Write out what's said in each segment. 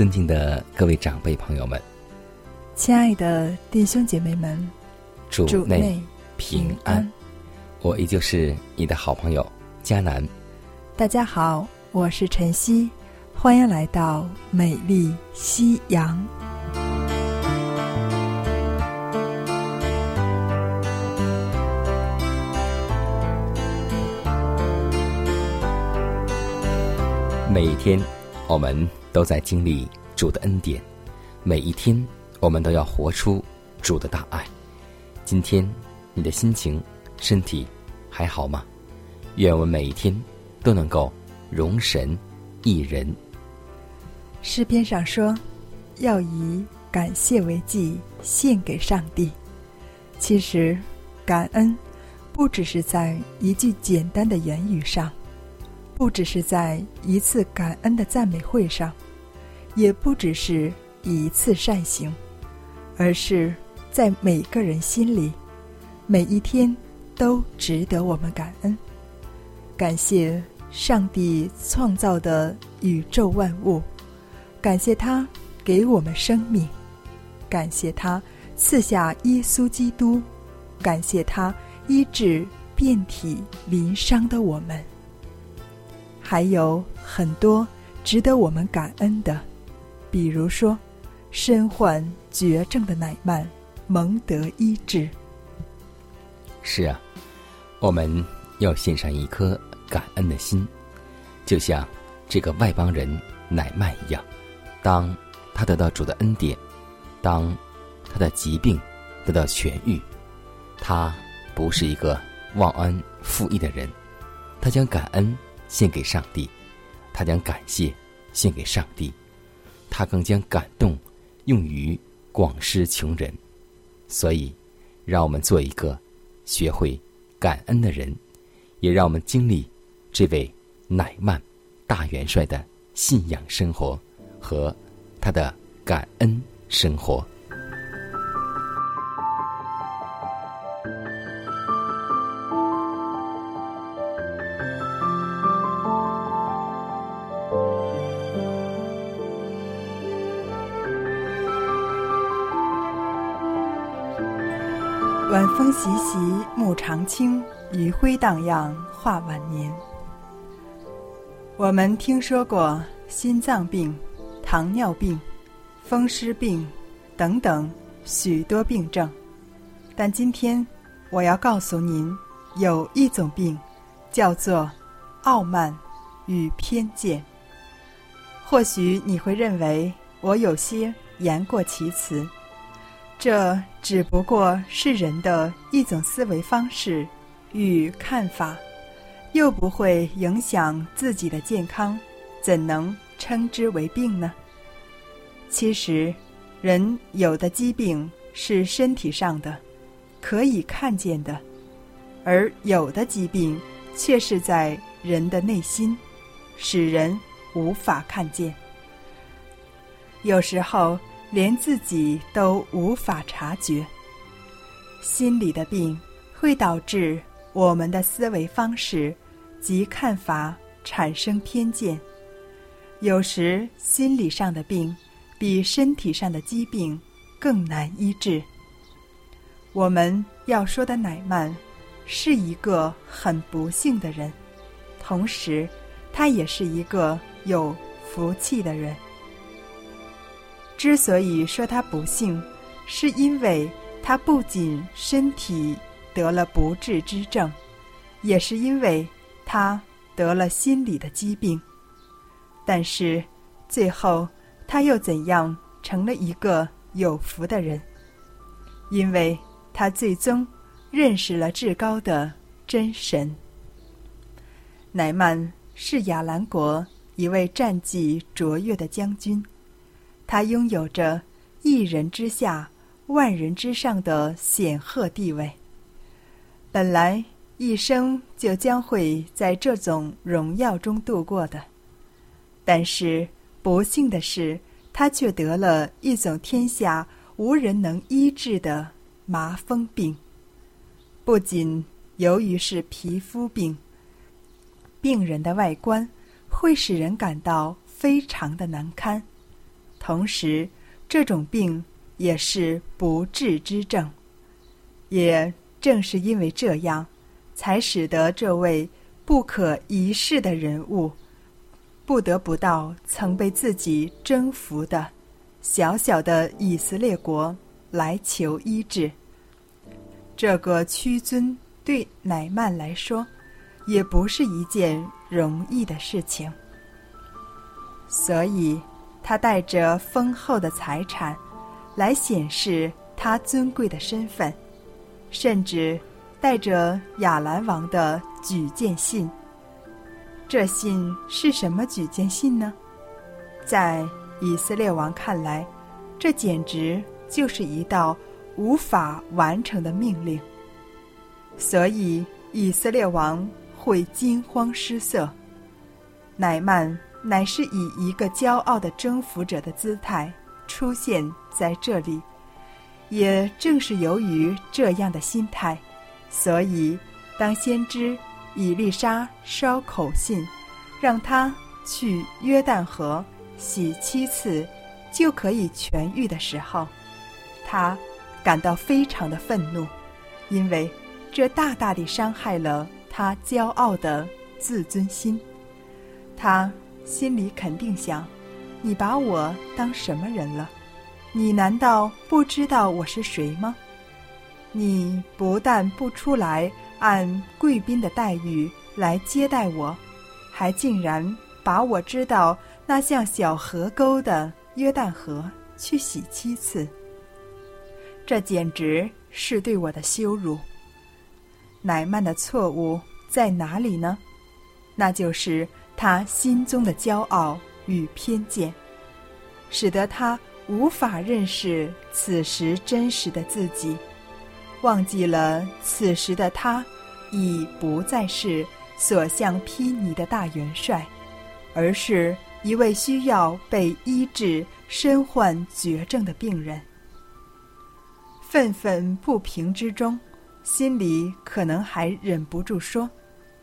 尊敬的各位长辈朋友们，亲爱的弟兄姐妹们，主内平安。我依旧是你的好朋友佳南。大家好，我是晨曦，欢迎来到美丽夕阳。每一天，我们。都在经历主的恩典，每一天我们都要活出主的大爱。今天你的心情、身体还好吗？愿我们每一天都能够容神一人。诗篇上说：“要以感谢为祭献给上帝。”其实，感恩不只是在一句简单的言语上。不只是在一次感恩的赞美会上，也不只是一次善行，而是在每个人心里，每一天都值得我们感恩。感谢上帝创造的宇宙万物，感谢他给我们生命，感谢他赐下耶稣基督，感谢他医治遍体鳞伤的我们。还有很多值得我们感恩的，比如说，身患绝症的乃曼蒙得医治。是啊，我们要献上一颗感恩的心，就像这个外邦人乃曼一样。当他得到主的恩典，当他的疾病得到痊愈，他不是一个忘恩负义的人，他将感恩。献给上帝，他将感谢献给上帝，他更将感动用于广施穷人。所以，让我们做一个学会感恩的人，也让我们经历这位乃曼大元帅的信仰生活和他的感恩生活。晚风习习，木长青，余晖荡漾，画晚年。我们听说过心脏病、糖尿病、风湿病等等许多病症，但今天我要告诉您，有一种病叫做傲慢与偏见。或许你会认为我有些言过其词。这只不过是人的一种思维方式与看法，又不会影响自己的健康，怎能称之为病呢？其实，人有的疾病是身体上的，可以看见的；而有的疾病却是在人的内心，使人无法看见。有时候。连自己都无法察觉，心理的病会导致我们的思维方式及看法产生偏见。有时心理上的病比身体上的疾病更难医治。我们要说的乃曼是一个很不幸的人，同时他也是一个有福气的人。之所以说他不幸，是因为他不仅身体得了不治之症，也是因为他得了心理的疾病。但是最后他又怎样成了一个有福的人？因为他最终认识了至高的真神。乃曼是亚兰国一位战绩卓越的将军。他拥有着一人之下、万人之上的显赫地位。本来一生就将会在这种荣耀中度过的，但是不幸的是，他却得了一种天下无人能医治的麻风病。不仅由于是皮肤病，病人的外观会使人感到非常的难堪。同时，这种病也是不治之症。也正是因为这样，才使得这位不可一世的人物，不得不到曾被自己征服的小小的以色列国来求医治。这个屈尊对乃曼来说，也不是一件容易的事情。所以。他带着丰厚的财产，来显示他尊贵的身份，甚至带着亚兰王的举荐信。这信是什么举荐信呢？在以色列王看来，这简直就是一道无法完成的命令。所以以色列王会惊慌失色。乃曼。乃是以一个骄傲的征服者的姿态出现在这里，也正是由于这样的心态，所以当先知以丽莎捎口信，让他去约旦河洗七次就可以痊愈的时候，他感到非常的愤怒，因为这大大地伤害了他骄傲的自尊心，他。心里肯定想：“你把我当什么人了？你难道不知道我是谁吗？你不但不出来按贵宾的待遇来接待我，还竟然把我知道那像小河沟的约旦河去洗七次。这简直是对我的羞辱。乃曼的错误在哪里呢？那就是。”他心中的骄傲与偏见，使得他无法认识此时真实的自己，忘记了此时的他已不再是所向披靡的大元帅，而是一位需要被医治、身患绝症的病人。愤愤不平之中，心里可能还忍不住说：“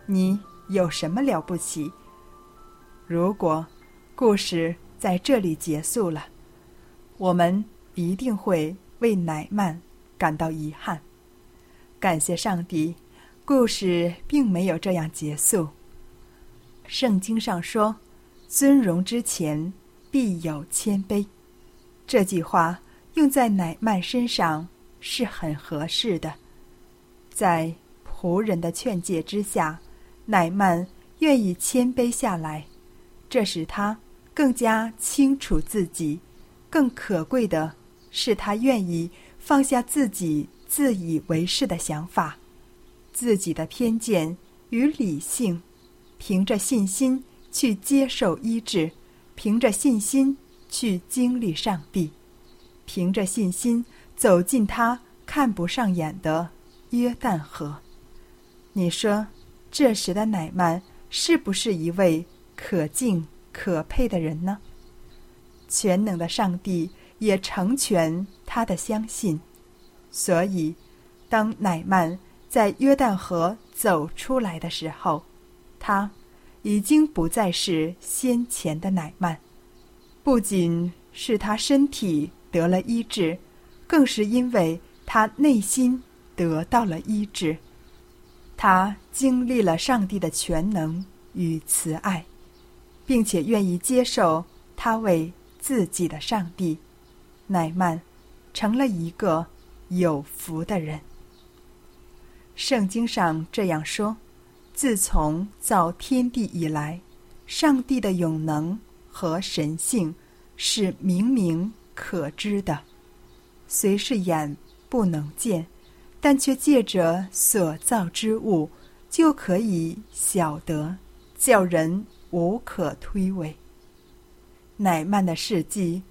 你有什么了不起？”如果故事在这里结束了，我们一定会为乃曼感到遗憾。感谢上帝，故事并没有这样结束。圣经上说：“尊荣之前必有谦卑。”这句话用在乃曼身上是很合适的。在仆人的劝诫之下，乃曼愿意谦卑下来。这使他更加清楚自己，更可贵的是，他愿意放下自己自以为是的想法、自己的偏见与理性，凭着信心去接受医治，凭着信心去经历上帝，凭着信心走进他看不上眼的约旦河。你说，这时的乃曼是不是一位？可敬可佩的人呢？全能的上帝也成全他的相信，所以，当乃曼在约旦河走出来的时候，他已经不再是先前的乃曼。不仅是他身体得了医治，更是因为他内心得到了医治。他经历了上帝的全能与慈爱。并且愿意接受他为自己的上帝，乃曼成了一个有福的人。圣经上这样说：自从造天地以来，上帝的永能和神性是明明可知的，虽是眼不能见，但却借着所造之物，就可以晓得，叫人无可推诿。乃曼的事迹，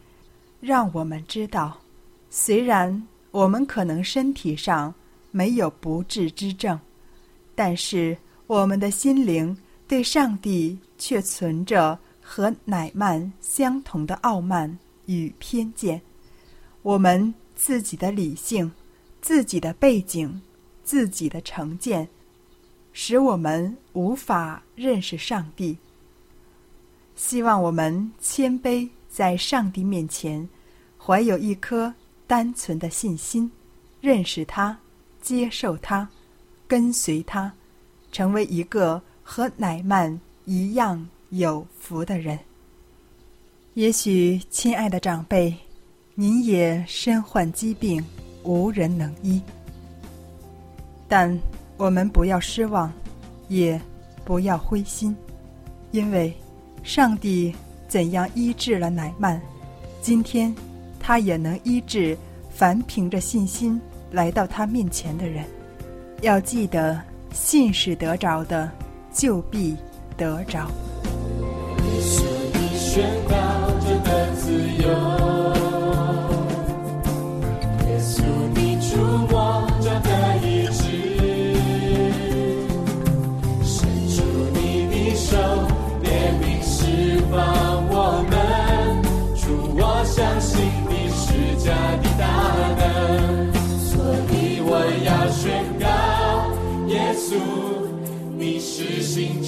让我们知道，虽然我们可能身体上没有不治之症，但是我们的心灵对上帝却存着和乃曼相同的傲慢与偏见。我们自己的理性、自己的背景、自己的成见，使我们无法认识上帝。希望我们谦卑在上帝面前，怀有一颗单纯的信心，认识他，接受他，跟随他，成为一个和乃曼一样有福的人。也许，亲爱的长辈，您也身患疾病，无人能医，但我们不要失望，也不要灰心，因为。上帝怎样医治了乃曼，今天他也能医治凡凭着信心来到他面前的人。要记得，信是得着的，就必得着。你说你宣告着的自由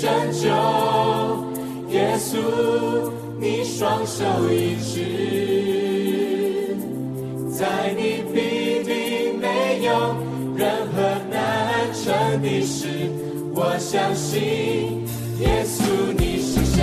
拯救，耶稣，你双手一指，在你必定没有任何难成的事。我相信，耶稣你是神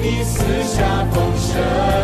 你四下风声。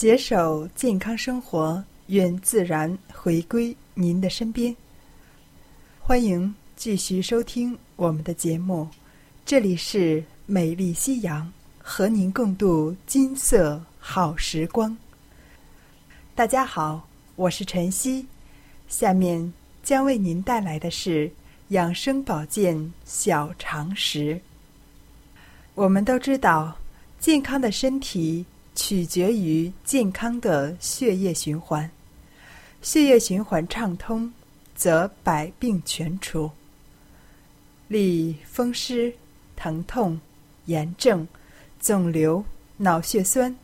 携手健康生活，愿自然回归您的身边。欢迎继续收听我们的节目，这里是美丽夕阳，和您共度金色好时光。大家好，我是晨曦，下面将为您带来的是养生保健小常识。我们都知道，健康的身体。取决于健康的血液循环，血液循环畅通，则百病全除。例风湿、疼痛、炎症、肿瘤、脑血栓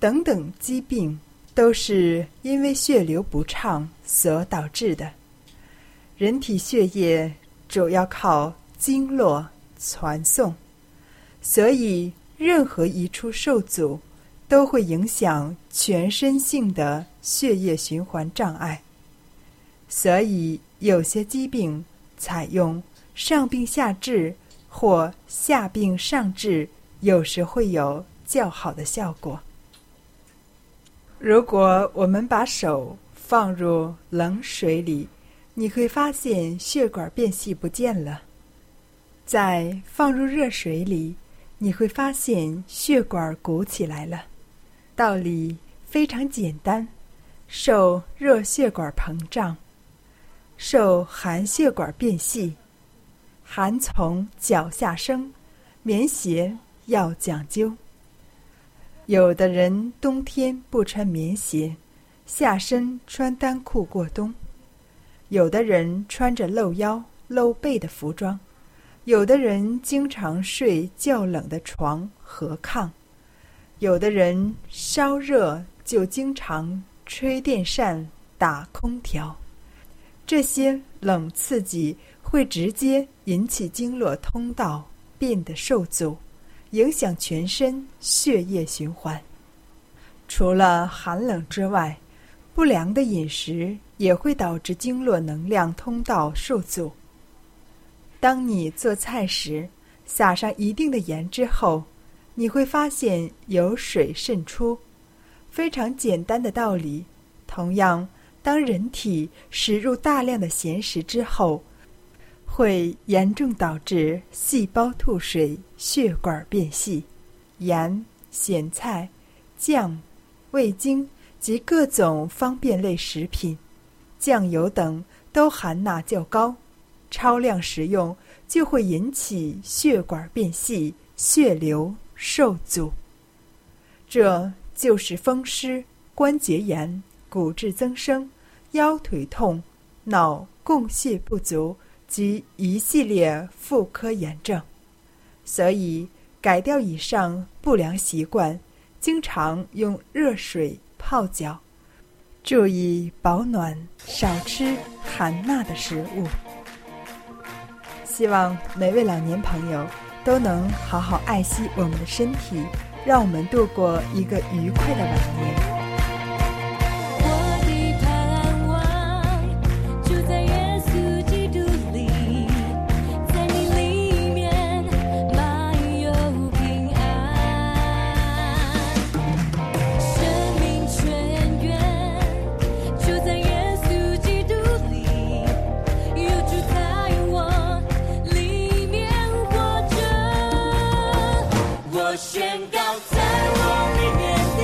等等疾病，都是因为血流不畅所导致的。人体血液主要靠经络传送，所以任何一处受阻。都会影响全身性的血液循环障碍，所以有些疾病采用上病下治或下病上治，有时会有较好的效果。如果我们把手放入冷水里，你会发现血管变细不见了；再放入热水里，你会发现血管鼓起来了。道理非常简单，受热血管膨胀，受寒血管变细，寒从脚下生，棉鞋要讲究。有的人冬天不穿棉鞋，下身穿单裤过冬；有的人穿着露腰露背的服装；有的人经常睡较冷的床和炕。有的人烧热就经常吹电扇、打空调，这些冷刺激会直接引起经络通道变得受阻，影响全身血液循环。除了寒冷之外，不良的饮食也会导致经络能量通道受阻。当你做菜时，撒上一定的盐之后。你会发现有水渗出，非常简单的道理。同样，当人体食入大量的咸食之后，会严重导致细胞吐水、血管变细。盐、咸菜、酱、味精及各种方便类食品、酱油等都含钠较高，超量食用就会引起血管变细、血流。受阻，这就是风湿、关节炎、骨质增生、腰腿痛、脑供血不足及一系列妇科炎症。所以，改掉以上不良习惯，经常用热水泡脚，注意保暖，少吃含钠的食物。希望每位老年朋友。都能好好爱惜我们的身体，让我们度过一个愉快的晚年。在我里面你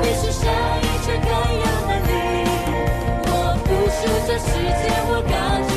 你是上一句可有能力我付出这世界我刚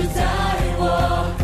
就在我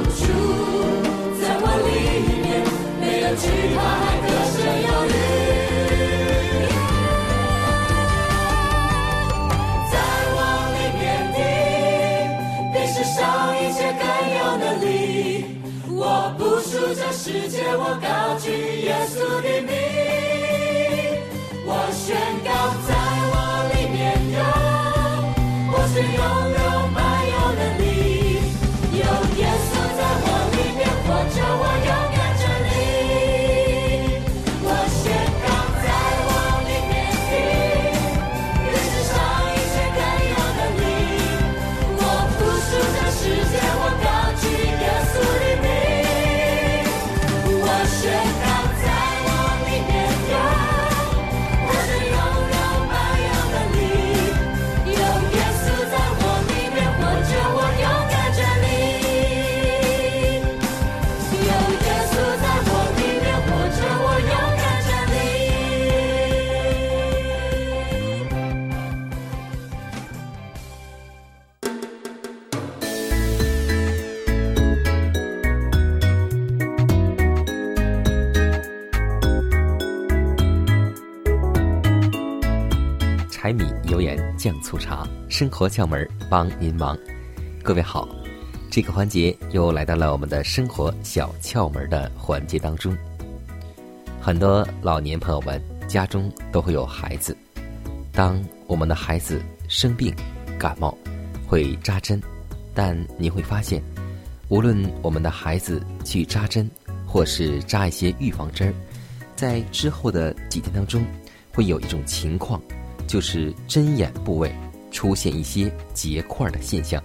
面，你在我里面没有惧怕，还得胜有余。在我里面的，比世上一切更有能力。我不属这世界，我高举耶稣的名。生活窍门帮您忙。各位好，这个环节又来到了我们的生活小窍门的环节当中。很多老年朋友们家中都会有孩子，当我们的孩子生病、感冒，会扎针，但你会发现，无论我们的孩子去扎针，或是扎一些预防针儿，在之后的几天当中，会有一种情况。就是针眼部位出现一些结块的现象，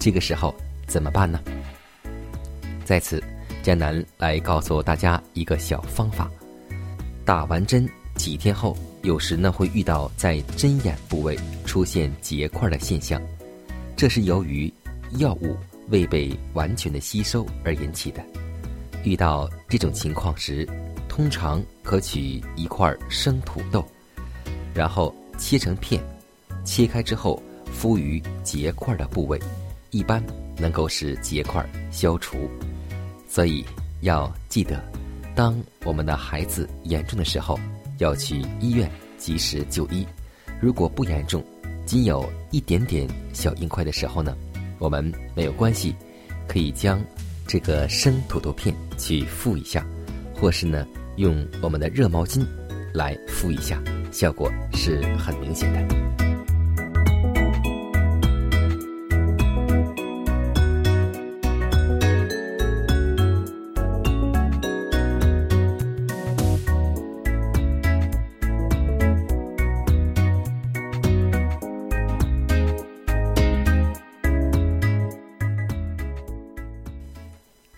这个时候怎么办呢？在此，江南来告诉大家一个小方法：打完针几天后，有时呢会遇到在针眼部位出现结块的现象，这是由于药物未被完全的吸收而引起的。遇到这种情况时，通常可取一块生土豆，然后。切成片，切开之后敷于结块的部位，一般能够使结块消除。所以要记得，当我们的孩子严重的时候，要去医院及时就医。如果不严重，仅有一点点小硬块的时候呢，我们没有关系，可以将这个生土豆片去敷一下，或是呢用我们的热毛巾来敷一下。效果是很明显的。